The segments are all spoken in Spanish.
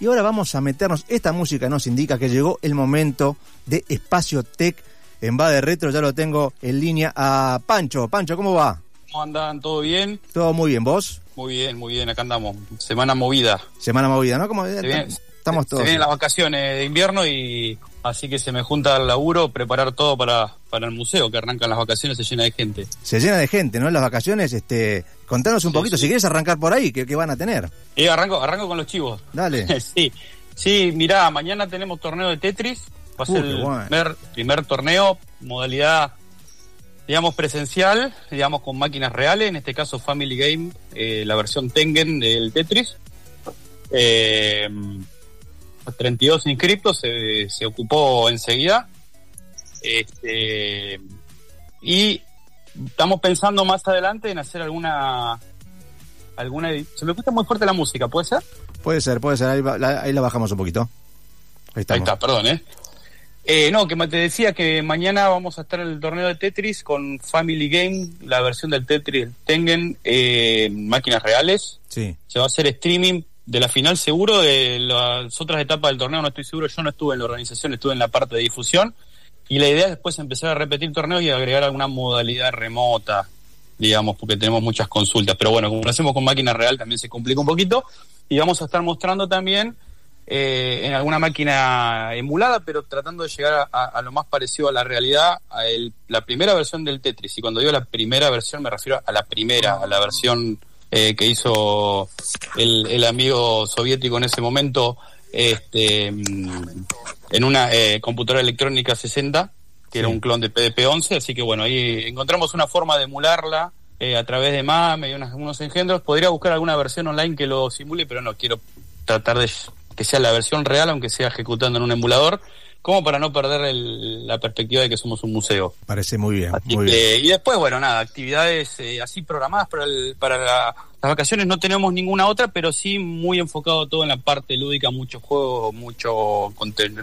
Y ahora vamos a meternos, esta música nos indica que llegó el momento de Espacio Tech en Va de Retro, ya lo tengo en línea a Pancho. Pancho, ¿cómo va? ¿Cómo andan? ¿Todo bien? Todo muy bien, ¿vos? Muy bien, muy bien, acá andamos. Semana movida. Semana movida, ¿no? ¿Cómo, viene, estamos todos. Se vienen las vacaciones de invierno y así que se me junta el laburo, preparar todo para, para el museo, que arrancan las vacaciones, se llena de gente. Se llena de gente, ¿no? En las vacaciones, este, contanos un poquito, si quieres arrancar por ahí, ¿qué, van a tener? Y arranco, arranco con los chivos. Dale. sí, sí, mirá, mañana tenemos torneo de Tetris, va a ser el primer, torneo, modalidad digamos, presencial, digamos, con máquinas reales, en este caso Family Game, eh, la versión Tengen del Tetris. Eh, 32 inscriptos, se, se ocupó enseguida. Este, y estamos pensando más adelante en hacer alguna alguna se me gusta muy fuerte la música puede ser puede ser puede ser ahí, la, bajamos un poquito ahí, está perdón ¿eh? ¿eh? no que te decía que mañana vamos a estar en el torneo de Tetris con Family Game la versión del Tetris Tengen eh, máquinas reales sí se va a hacer streaming de la final seguro, de las otras etapas del torneo no estoy seguro, yo no estuve en la organización, estuve en la parte de difusión y la idea es después empezar a repetir torneos y agregar alguna modalidad remota, digamos, porque tenemos muchas consultas, pero bueno, como lo hacemos con máquina real también se complica un poquito y vamos a estar mostrando también eh, en alguna máquina emulada, pero tratando de llegar a, lo más parecido a la realidad, a la primera versión del Tetris. Y cuando digo la primera versión me refiero a la primera, a la versión eh, que hizo el, amigo soviético en ese momento este, mm, en una eh, computadora electrónica 60, que era un clon de PDP-11, así que bueno, ahí encontramos una forma de emularla eh, a través de MAME y unos engendros. Podría buscar alguna versión online que lo simule, pero no quiero tratar de que sea la versión real, aunque sea ejecutando en un emulador como para no perder la perspectiva de que somos un museo. Parece muy bien. muy bien. Y después, bueno, nada, actividades eh, así programadas para, para las vacaciones no tenemos ninguna otra, pero sí muy enfocado todo en la parte lúdica, mucho juego, mucho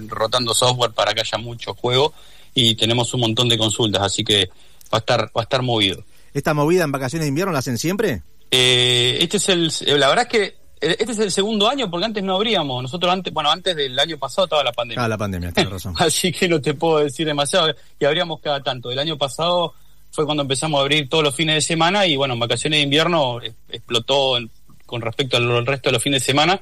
rotando software para que haya mucho juego y tenemos un montón de consultas, así que va a estar, va a estar movido. ¿Esta movida en vacaciones de invierno la hacen siempre? Eh, este es el, la verdad es que este es el segundo año porque antes no abríamos. Nosotros antes, bueno, antes del año pasado estaba la pandemia. Ah, la pandemia, tienes razón. Así que no te puedo decir demasiado. Y abríamos cada tanto. El año pasado fue cuando empezamos a abrir todos los fines de semana y bueno, en vacaciones de invierno explotó con respecto al resto de los fines de semana,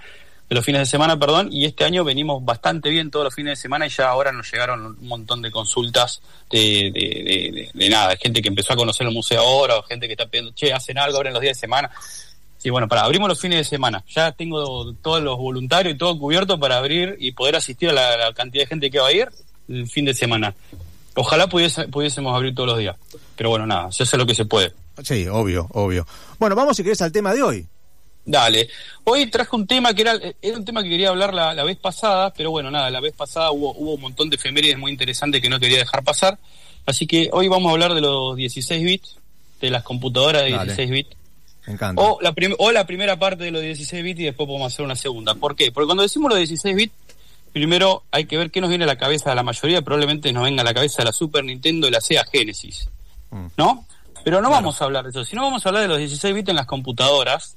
de los fines de semana, perdón, y este año venimos bastante bien todos los fines de semana y ya ahora nos llegaron un montón de consultas de, de, de nada, de gente que empezó a conocer el museo ahora o gente que está pidiendo, che, hacen algo, abren los días de semana Sí, bueno, para abrimos los fines de semana. Ya tengo todos los voluntarios y todo cubierto para abrir y poder asistir a la, cantidad de gente que va a ir el fin de semana. Ojalá pudiésemos abrir todos los días. Pero bueno, nada, se hace lo que se puede. Sí, obvio, obvio. Bueno, vamos si querés al tema de hoy. Dale. Hoy traje un tema que era, era un tema que quería hablar la, vez pasada, pero bueno, nada, la vez pasada hubo, hubo un montón de efemérides muy interesantes que no quería dejar pasar. Así que hoy vamos a hablar de los 16 bits, de las computadoras de 16 bits o la, o la primera parte de los 16 bits y después podemos hacer una segunda. ¿Por qué? Porque cuando decimos los 16 bits, primero hay que ver qué nos viene a la cabeza de la mayoría. Probablemente nos venga a la cabeza la Super Nintendo y la Sega Genesis. Mm. ¿No? Pero no vamos a hablar de eso, sino vamos a hablar de los 16 bits en las computadoras,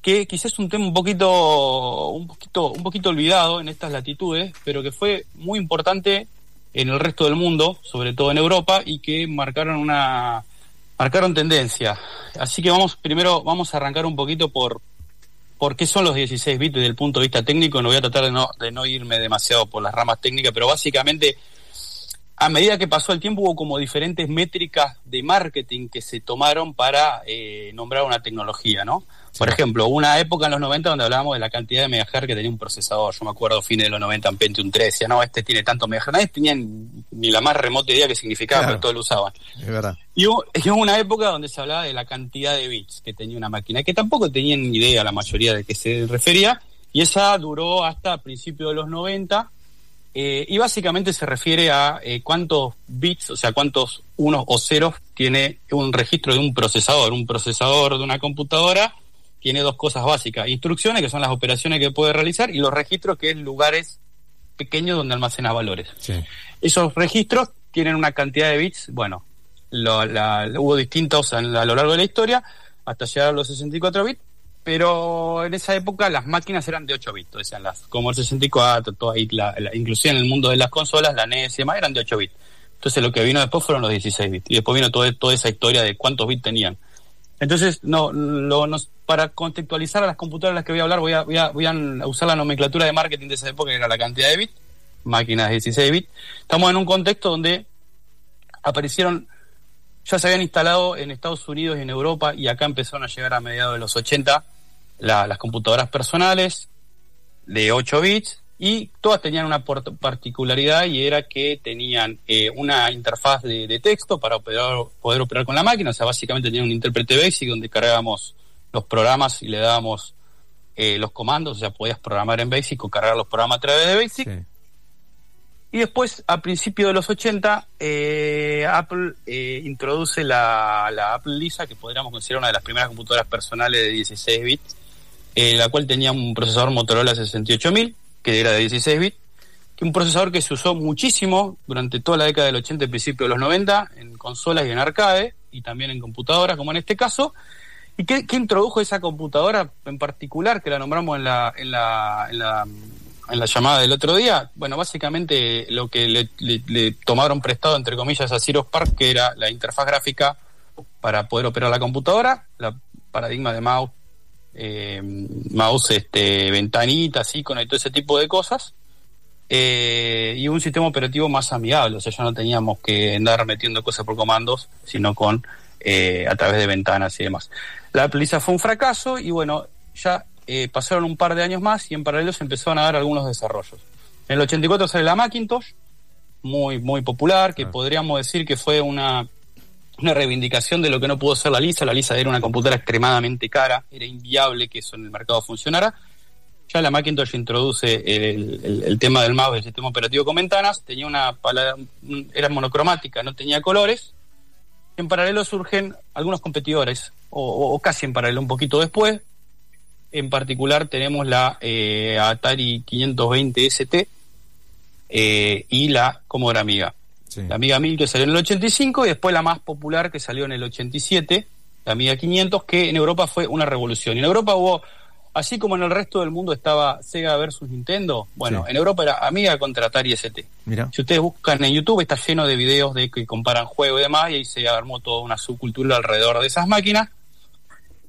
que quizás es un tema un poquito, un poquito, un poquito olvidado en estas latitudes, pero que fue muy importante en el resto del mundo, sobre todo en Europa, y que marcaron una, marcaron tendencia. Así que vamos, primero vamos a arrancar un poquito por, por qué son los 16 bits desde el punto de vista técnico. No voy a tratar de no, de no irme demasiado por las ramas técnicas, pero básicamente, a medida que pasó el tiempo, hubo como diferentes métricas de marketing que se tomaron para eh, nombrar una tecnología, ¿no? Por ejemplo, una época en los 90 donde hablábamos de la cantidad de megahertz que tenía un procesador. Yo me acuerdo fines de los 90 en Pentium 3, decía, no, este tiene tanto megahertz. Nadie tenía ni la más remota idea que significaba, pero todos lo usaban. Es verdad. Y hubo, una época donde se hablaba de la cantidad de bits que tenía una máquina, que tampoco tenían ni idea la mayoría de qué se refería, y esa duró hasta principios de los 90, eh, y básicamente se refiere a eh, cuántos bits, o sea, cuántos unos o ceros tiene un registro de un procesador. Un procesador de una computadora tiene dos cosas básicas. Instrucciones, que son las operaciones que puede realizar, y los registros, que es lugares pequeños donde almacena valores. Esos registros tienen una cantidad de bits, bueno, lo, hubo distintos a, lo largo de la historia, hasta llegar a los 64 bits, pero en esa época las máquinas eran de 8 bits, decían las como el 64, todo ahí, inclusive en el mundo de las consolas, la NES y demás eran de 8 bits. Entonces lo que vino después fueron los 16 bits y después vino todo, toda esa historia de cuántos bits tenían. Entonces, no, lo, nos, para contextualizar a las computadoras a las que voy a hablar, voy a, voy, a, voy a usar la nomenclatura de marketing de esa época, que era la cantidad de bits, máquinas de 16 bits. Estamos en un contexto donde aparecieron, ya se habían instalado en Estados Unidos y en Europa, y acá empezaron a llegar a mediados de los 80 las computadoras personales de 8 bits, y todas tenían una particularidad y era que tenían eh, una interfaz de, texto para poder operar con la máquina, o sea, básicamente tenían un intérprete BASIC donde cargábamos los programas y le dábamos eh, los comandos, o sea, podías programar en BASIC o cargar los programas a través de BASIC. Y después, a principios de los 80, eh, Apple introduce la, la, Apple Lisa, que podríamos considerar una de las primeras computadoras personales de 16 bits, la cual tenía un procesador Motorola 68000 que era de 16 bits, que un procesador que se usó muchísimo durante toda la década del 80 y principio de los 90 en consolas y en arcade y también en computadoras como en este caso. ¿Y qué, introdujo esa computadora en particular que la nombramos en la, en la, en la, en la llamada del otro día? Bueno, básicamente lo que le, tomaron prestado entre comillas a Ciro Spark, que era la interfaz gráfica para poder operar la computadora, la paradigma de mouse eh, mouse, este, ventanitas, iconos y todo ese tipo de cosas. Eh, y un sistema operativo más amigable, o sea, ya no teníamos que andar metiendo cosas por comandos, sino con eh, a través de ventanas y demás. La Appliza fue un fracaso y bueno, ya eh, pasaron un par de años más y en paralelo se empezaron a dar algunos desarrollos. En el 84 sale la Macintosh, muy, muy popular, que ah. podríamos decir que fue una una reivindicación de lo que no pudo ser la Lisa. La Lisa era una computadora extremadamente cara, era inviable que eso en el mercado funcionara. Ya la Macintosh introduce el, tema del mouse, el sistema operativo con ventanas, tenía una era monocromática, no tenía colores. En paralelo surgen algunos competidores, o, casi en paralelo, un poquito después. En particular tenemos la eh, Atari 520 ST eh, y la Commodore Amiga. La Amiga 1000 que salió en el 85 y después la más popular que salió en el 87, la Amiga 500, que en Europa fue una revolución. Y en Europa hubo, así como en el resto del mundo estaba Sega versus Nintendo, bueno, en Europa era Amiga contra Atari ST. Si ustedes buscan en YouTube, está lleno de videos de que comparan juego y demás, y ahí se armó toda una subcultura alrededor de esas máquinas,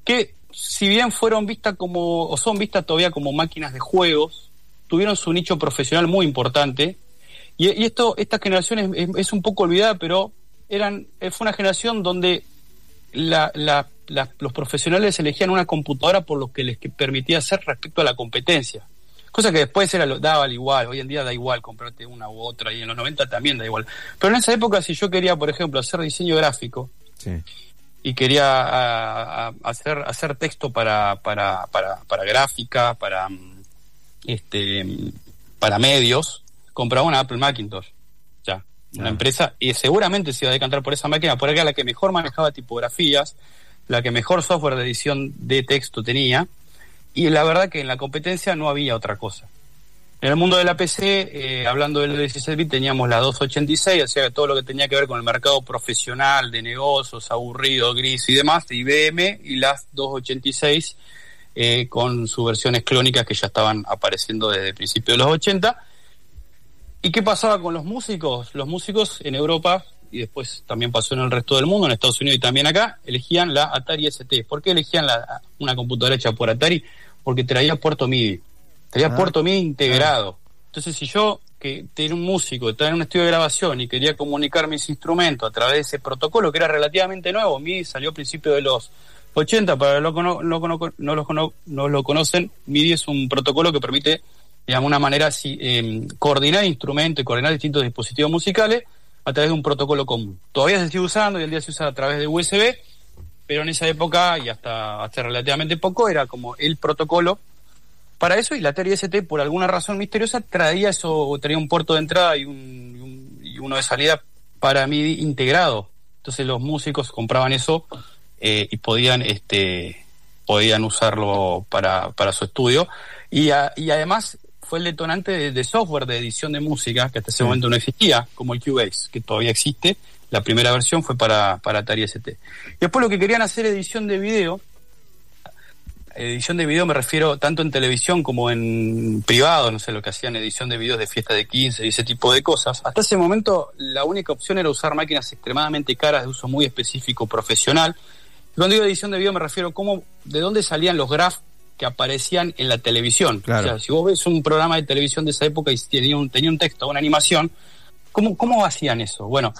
que si bien fueron vistas como, o son vistas todavía como máquinas de juegos, tuvieron su nicho profesional muy importante y, esto, esta generación es, un poco olvidada, pero eran, eh, fue una generación donde los profesionales elegían una computadora por lo que les permitía hacer respecto a la competencia. Cosa que después era lo, daba igual, hoy en día da igual comprarte una u otra, y en los 90 también da igual. Pero en esa época, si yo quería, por ejemplo, hacer diseño gráfico, y quería hacer, hacer texto para, para, para, para gráfica, para, mm, este, para medios, compraba una Apple Macintosh. Ya, una empresa, y seguramente se iba a decantar por esa máquina, porque era la que mejor manejaba tipografías, la que mejor software de edición de texto tenía, y la verdad que en la competencia no había otra cosa. En el mundo de la PC, eh, hablando del 16 bit, teníamos la 286, o sea, todo lo que tenía que ver con el mercado profesional, de negocios, aburrido, gris y demás, de IBM, y las 286 eh, con sus versiones clónicas que ya estaban apareciendo desde principios de los 80. ¿Y qué pasaba con los músicos? Los músicos en Europa, y después también pasó en el resto del mundo, en Estados Unidos y también acá, elegían la Atari ST. ¿Por qué elegían la, una computadora hecha por Atari? Porque traía puerto MIDI. Traía ah. puerto MIDI integrado. Entonces, si yo, que tenía un músico, estaba en un estudio de grabación y quería comunicar mis instrumentos a través de ese protocolo, que era relativamente nuevo, MIDI salió a principios de los 80, para los que no, no, no, no lo conocen, MIDI es un protocolo que permite digamos, una manera eh, coordinar instrumentos y coordinar distintos dispositivos musicales a través de un protocolo común. Todavía se sigue usando y el día se usa a través de USB, pero en esa época y hasta hace relativamente poco era como el protocolo para eso y la Atari ST por alguna razón misteriosa traía eso, traía un puerto de entrada y, un, uno de salida para MIDI integrado. Entonces los músicos compraban eso eh, y podían este podían usarlo para, para su estudio y, y además fue el detonante de, software de edición de música que hasta ese momento no existía, como el Cubase, que todavía existe. La primera versión fue para, para Atari ST. Después lo que querían hacer edición de video, edición de video me refiero tanto en televisión como en privado, no sé, lo que hacían edición de videos de fiesta de 15 y ese tipo de cosas. Hasta ese momento la única opción era usar máquinas extremadamente caras de uso muy específico profesional. Cuando digo edición de video me refiero a cómo, de dónde salían los graphs que aparecían en la televisión. Claro. O sea, si vos ves un programa de televisión de esa época y tenía un, tenía un texto, una animación, ¿cómo, ¿cómo hacían eso? Bueno,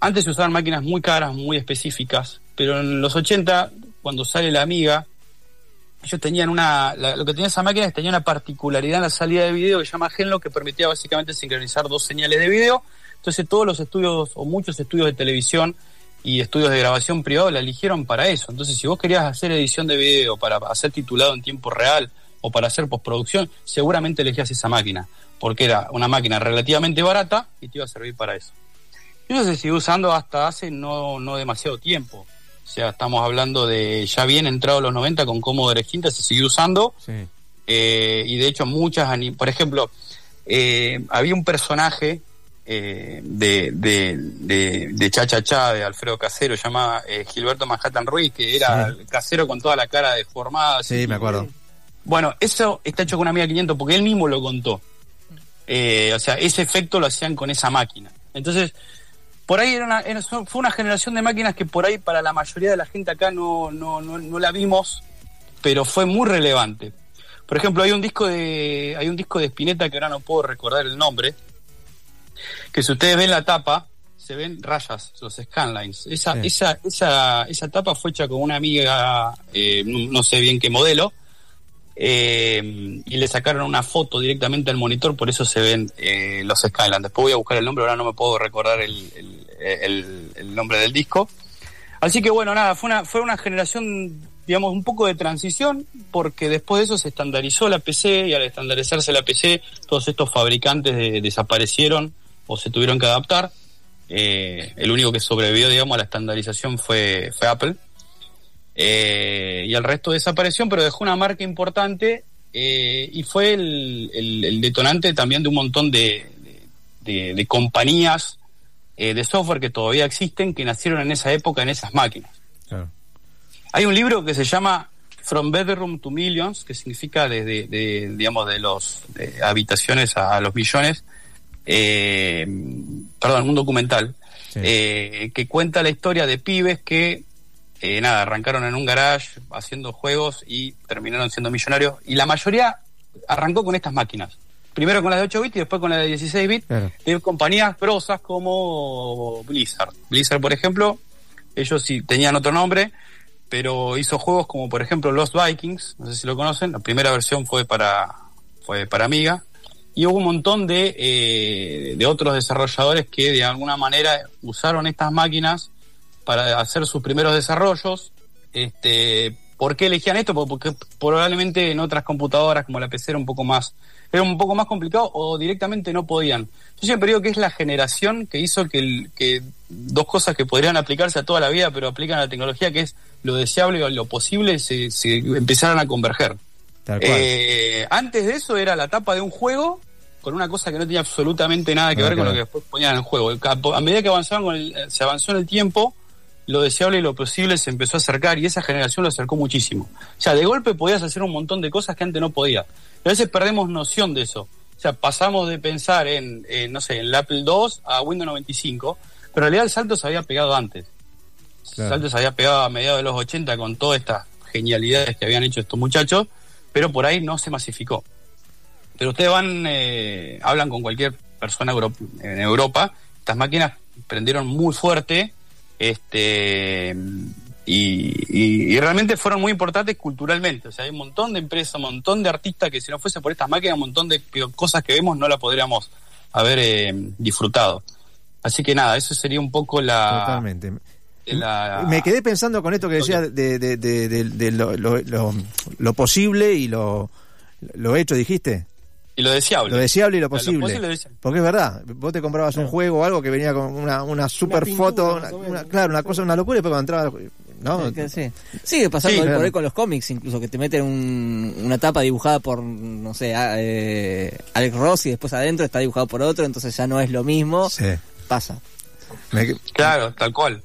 antes se usaban máquinas muy caras, muy específicas, pero en los 80, cuando sale la Amiga, ellos tenían una, la- lo que tenía esa máquina es que tenía una particularidad en la salida de video que se llama Genlock, que permitía básicamente sincronizar dos señales de video. Entonces todos los estudios, o muchos estudios de televisión y estudios de grabación privado la eligieron para eso. Entonces si vos querías hacer edición de video para hacer titulado en tiempo real o para hacer postproducción, seguramente elegías esa máquina, porque era una máquina relativamente barata y te iba a servir para eso. Y Eso se sigue usando hasta hace no, no demasiado tiempo. O sea, estamos hablando de ya bien entrado los 90 con Commodore Quinta, se sigue usando. Sí. eh, y de hecho muchas, por ejemplo, eh, había un personaje eh, de, de, de, de Cha Cha Cha, de Alfredo Casero, llamaba eh, Gilberto Manhattan Ruiz, que era Sí. casero con toda la cara deformada. Sí, así. me acuerdo. Bueno, eso está hecho con una Amiga 500 porque él mismo lo contó. Eh, o sea, ese efecto lo hacían con esa máquina. Entonces, por ahí era una, era- fue una generación de máquinas que por ahí para la mayoría de la gente acá no, no, no, no la vimos, pero fue muy relevante. Por ejemplo, hay un disco de hay un disco de Spinetta que ahora no puedo recordar el nombre, que si ustedes ven la tapa, se ven rayas, los scanlines. Esa, Sí. esa, esa, esa tapa fue hecha con una amiga, eh, no, sé bien qué modelo, eh, y le sacaron una foto directamente al monitor, por eso se ven eh, los Skyline. Después voy a buscar el nombre, ahora no me puedo recordar el, el- el- el nombre del disco. Así que bueno, nada, fue una, fue una generación, digamos, un poco de transición, porque después de eso se estandarizó la PC y al estandarizarse la PC, todos estos fabricantes de- desaparecieron o se tuvieron que adaptar. Eh, el único que sobrevivió, digamos, a la estandarización fue, fue Apple. Eh, y el resto desapareció, pero dejó una marca importante eh, y fue el, el- el detonante también de un montón de, de- de- de compañías de software que todavía existen, que nacieron en esa época en esas máquinas. Claro. Hay un libro que se llama From Bedroom to Millions, que significa desde, de, digamos, de los de habitaciones a, a los millones, eh, perdón, un documental, Sí. eh, que cuenta la historia de pibes que, eh, nada, arrancaron en un garage haciendo juegos y terminaron siendo millonarios, y la mayoría arrancó con estas máquinas. Primero con las de 8 bits y después con las de 16 bits, Claro. de compañías grosas como Blizzard. Blizzard, por ejemplo, ellos sí tenían otro nombre, pero hizo juegos como por ejemplo Lost Vikings, no sé si lo conocen, la primera versión fue para fue para Amiga y hubo un montón de, eh, de otros desarrolladores que de alguna manera usaron estas máquinas para hacer sus primeros desarrollos. Este, ¿Por qué elegían esto? Por- Porque probablemente en otras computadoras como la PC era un poco más era un poco más complicado o directamente no podían. Yo siempre digo que es la generación que hizo que, dos cosas que podrían aplicarse a toda la vida, pero aplican a la tecnología, que es lo deseable o lo posible, se, se empezaron a converger. Tal cual. Eh, antes de eso era la tapa de un juego con una cosa que no tenía absolutamente nada que ver con lo que después ponían en el juego. A medida que avanzaban con el- se avanzó en el tiempo, lo deseable y lo posible se empezó a acercar y esa generación lo acercó muchísimo. O sea, de golpe podías hacer un montón de cosas que antes no podías. A veces perdemos noción de eso. O sea, pasamos de pensar en, en, no sé, en el Apple II a Windows 95, pero en realidad el salto se había pegado antes. El Claro. salto se había pegado a mediados de los 80 con todas estas genialidades que habían hecho estos muchachos, pero por ahí no se masificó. Pero ustedes van, eh, hablan con cualquier persona en Europa, estas máquinas prendieron muy fuerte, este y realmente fueron muy importantes culturalmente. O sea, hay un montón de empresas, un montón de artistas que si no fuese por estas máquinas, un montón de cosas que vemos no la podríamos haber eh, disfrutado. Así que nada, eso sería un poco la... Totalmente. La- Me quedé pensando con esto que decía de, de- de- de- de lo, lo- lo- lo posible y lo, lo hecho, dijiste. Y lo deseable. Lo deseable y lo O sea, lo posible. Porque es verdad, vos te comprabas un juego o algo que venía con una, una super pintura, foto, una- claro, una cosa, una locura, y después cuando entraba, ¿no? Sí, que sí. Sigue pasando Sí, hoy por hoy con los cómics, incluso que te meten un- una tapa dibujada por, no sé, a- eh, Alex Ross y después adentro está dibujado por otro, entonces ya no es lo mismo. Sí. Pasa. Me- Claro, tal cual.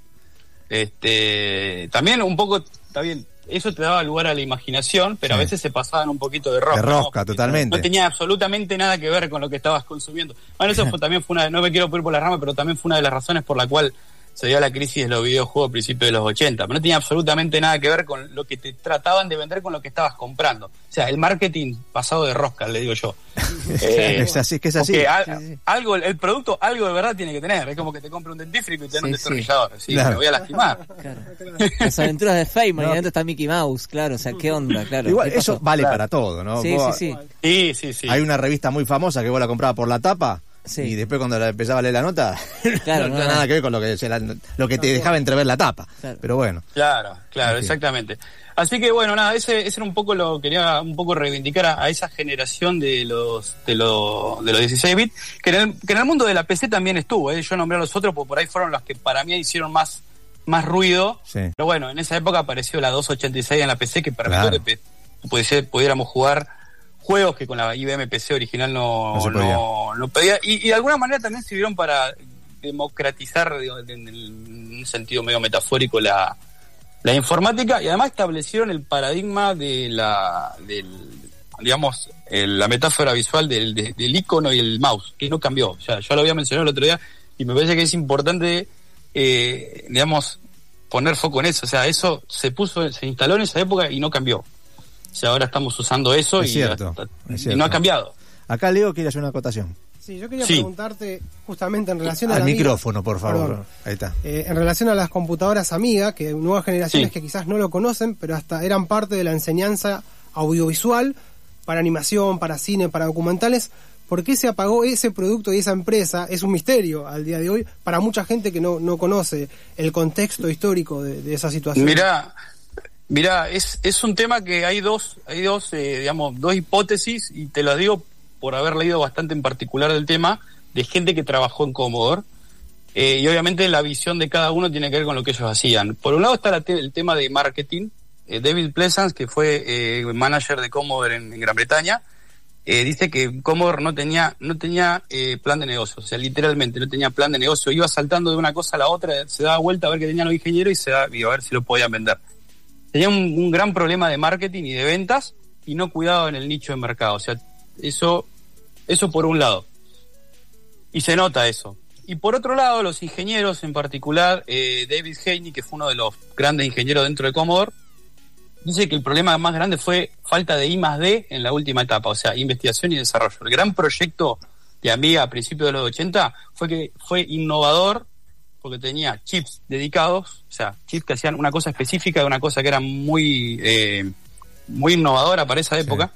Este, también un poco, está bien, eso te daba lugar a la imaginación, pero a veces se pasaban un poquito de rosca. De rosca, totalmente. No tenía absolutamente nada que ver con lo que estabas consumiendo. Bueno, eso fue, también fue una, no me quiero ir por la rama, pero también fue una de las razones por la cual se dio la crisis de los videojuegos a principios de los 80. Pero no tenía absolutamente nada que ver con lo que te trataban de vender con lo que estabas comprando. O sea, el marketing pasado de rosca, le digo yo. Eh, es así, que es así. Sí, sí. algo, el producto, algo de verdad tiene que tener. Es como que te compre un dentífrico y te dan un Sí, destornillador. Sí, Claro. me voy a lastimar. Claro. Las aventuras de Feynman No. y adentro está Mickey Mouse, claro, o sea, ¿qué onda? Claro. Igual, ¿qué eso vale Claro. para todo, ¿no? Sí, Vos- sí, sí. Sí, sí, sí. Hay una revista muy famosa que vos la comprabas por la tapa Sí. y después cuando la empezaba a leer la nota, Claro, no, no, tenía no. nada que ver con lo que, se la- lo que te dejaba entrever la tapa. Claro. Pero bueno, Claro, claro, En fin. exactamente. Así que bueno, nada, ese, ese era un poco lo quería un poco reivindicar a, a esa generación de los de los de los 16 bits que en el, que en el mundo de la PC también estuvo, ¿eh? yo nombré a los otros porque por ahí fueron los que para mí hicieron más más ruido. sí. Pero bueno, en esa época apareció la 286 en la PC que permitió Claro. que pudiese- pudiéramos jugar juegos que con la IBM PC original no, No podía. no- no pedía. Y, y de alguna manera también sirvieron para democratizar digo, en, un sentido medio metafórico la, la informática y además establecieron el paradigma de la del digamos el- la metáfora visual del, de- del icono y el mouse que no cambió o sea yo lo había mencionado el otro día y me parece que es importante eh, digamos poner foco en eso o sea eso se puso se instaló en esa época y no cambió o sea ahora estamos usando eso Es y, cierto, hasta- es y cierto. no ha cambiado Acá Leo quiere hacer una acotación. Sí, yo quería Sí. preguntarte justamente en relación a Al Amiga- micrófono, por favor. Perdón. Ahí está. Eh, en relación a las computadoras Amiga, que nuevas generaciones Sí. que quizás no lo conocen, pero hasta eran parte de la enseñanza audiovisual para animación, para cine, para documentales. ¿Por qué se apagó ese producto y esa empresa? Es un misterio al día de hoy para mucha gente que no, no conoce el contexto histórico de, de esa situación. Mira, mira, es, es un tema que hay dos, hay dos, eh, digamos, dos hipótesis y te las digo por haber leído bastante en particular del tema de gente que trabajó en Commodore. Eh, y obviamente la visión de cada uno tiene que ver con lo que ellos hacían. Por un lado está el tema de marketing. Eh, David Pleasance, que fue eh, manager de Commodore en, en Gran Bretaña, eh, dice que Commodore no tenía no tenía eh, plan de negocio, o sea, literalmente no tenía plan de negocio, iba saltando de una cosa a la otra, se daba vuelta a ver qué tenían los ingenieros y se da, y a ver si lo podían vender. Tenía un, gran problema de marketing y de ventas y no cuidado en el nicho de mercado, o sea, eso eso por un lado. Y se nota eso. Y por otro lado, los ingenieros, en particular eh, David Haney, que fue uno de los grandes ingenieros dentro de Commodore, dice que el problema más grande fue falta de I más D en la última etapa, o sea, investigación y desarrollo. El gran proyecto de Amiga a principios de los 80 fue que fue innovador porque tenía chips dedicados, o sea, chips que hacían una cosa específica de una cosa que era muy, eh, muy innovadora para esa época.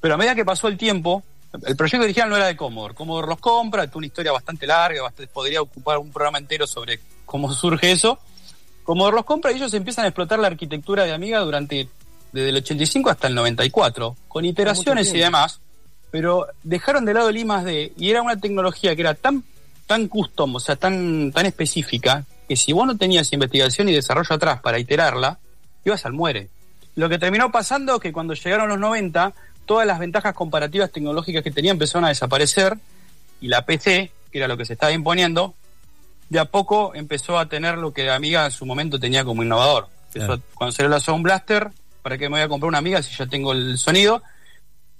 Pero a medida que pasó el tiempo, el proyecto original no era de Commodore. Commodore los compra, tuvo una historia bastante larga, bastante- podría ocupar un programa entero sobre cómo surge eso. Commodore los compra y ellos empiezan a explotar la arquitectura de Amiga durante desde el 85 hasta el 94, con iteraciones y demás, pero dejaron de lado el I más D y era una tecnología que era tan tan custom, o sea, tan tan específica, que si vos no tenías investigación y desarrollo atrás para iterarla, ibas al muere. Lo que terminó pasando es que cuando llegaron los 90, todas las ventajas comparativas tecnológicas que tenía empezaron a desaparecer y la PC, que era lo que se estaba imponiendo, de a poco empezó a tener lo que Amiga en su momento tenía como innovador. Empezó Claro. cuando salió la Sound Blaster, ¿para qué me voy a comprar una Amiga si ya tengo el sonido?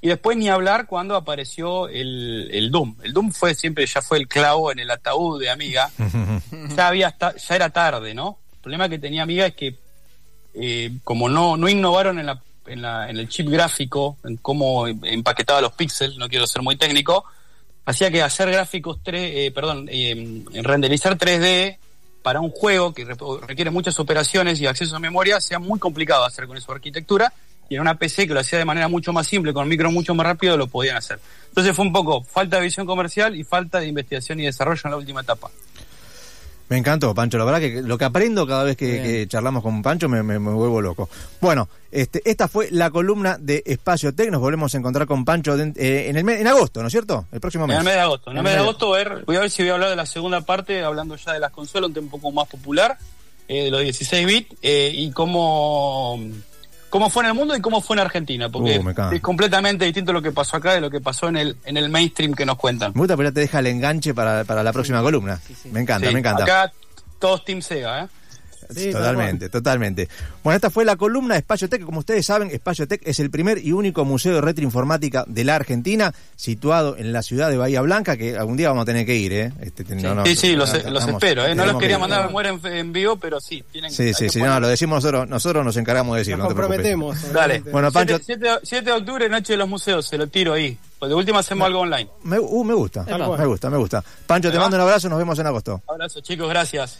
Y después ni hablar cuando apareció el, el Doom. El Doom fue siempre, ya fue el clavo en el ataúd de Amiga. ya había ya era tarde, ¿no? El problema que tenía Amiga es que eh, como no, no innovaron en, la, en, la, en el chip gráfico, en cómo empaquetaba los píxeles, no quiero ser muy técnico, hacía que hacer gráficos 3, eh, perdón, eh, renderizar 3D para un juego que re- requiere muchas operaciones y acceso a memoria sea muy complicado hacer con su arquitectura y en una PC que lo hacía de manera mucho más simple, con micro mucho más rápido, lo podían hacer. Entonces fue un poco falta de visión comercial y falta de investigación y desarrollo en la última etapa. Me encantó, Pancho. La verdad que lo que aprendo cada vez que, charlamos con Pancho me, me- me vuelvo loco. Bueno, este, esta fue la columna de Espacio Tech. Nos volvemos a encontrar con Pancho eh, en, el mes- en agosto, ¿no es cierto? El próximo mes. En el mes de agosto. En el mes de agosto voy a ver, voy a ver si voy a hablar de la segunda parte, hablando ya de las consolas, un tema un poco más popular, eh, de los 16 bits, eh, y cómo, cómo fue en el mundo y cómo fue en Argentina, porque Uh, es completamente distinto lo que pasó acá de lo que pasó en el, en el mainstream que nos cuentan. Me gusta, pero ya te deja el enganche para, para la próxima columna. sí, sí. Me encanta, Sí, me encanta. Acá todos Team Sega, ¿eh? Sí, totalmente, totalmente. Bueno, esta fue la columna de Espacio Tech. Como ustedes saben, Espacio Tech es el primer y único museo de retroinformática de la Argentina, situado en la ciudad de Bahía Blanca, que algún día vamos a tener que ir, ¿eh? Este, no, no, sí, sí, los, estamos- los espero. ¿eh? No los quería que mandar a muere en, en vivo, pero sí. Tienen, Sí, sí, sí, poner- no, lo decimos nosotros, nosotros nos encargamos de decirlo. Nos no comprometemos. Dale. obviamente. Bueno, Pancho- 7, de octubre, Noche de los Museos, se lo tiro ahí. Pues de última hacemos algo online. Me, uh, me gusta, me gusta, me gusta. Pancho, te mando un abrazo, nos vemos en agosto. Abrazo, chicos, gracias.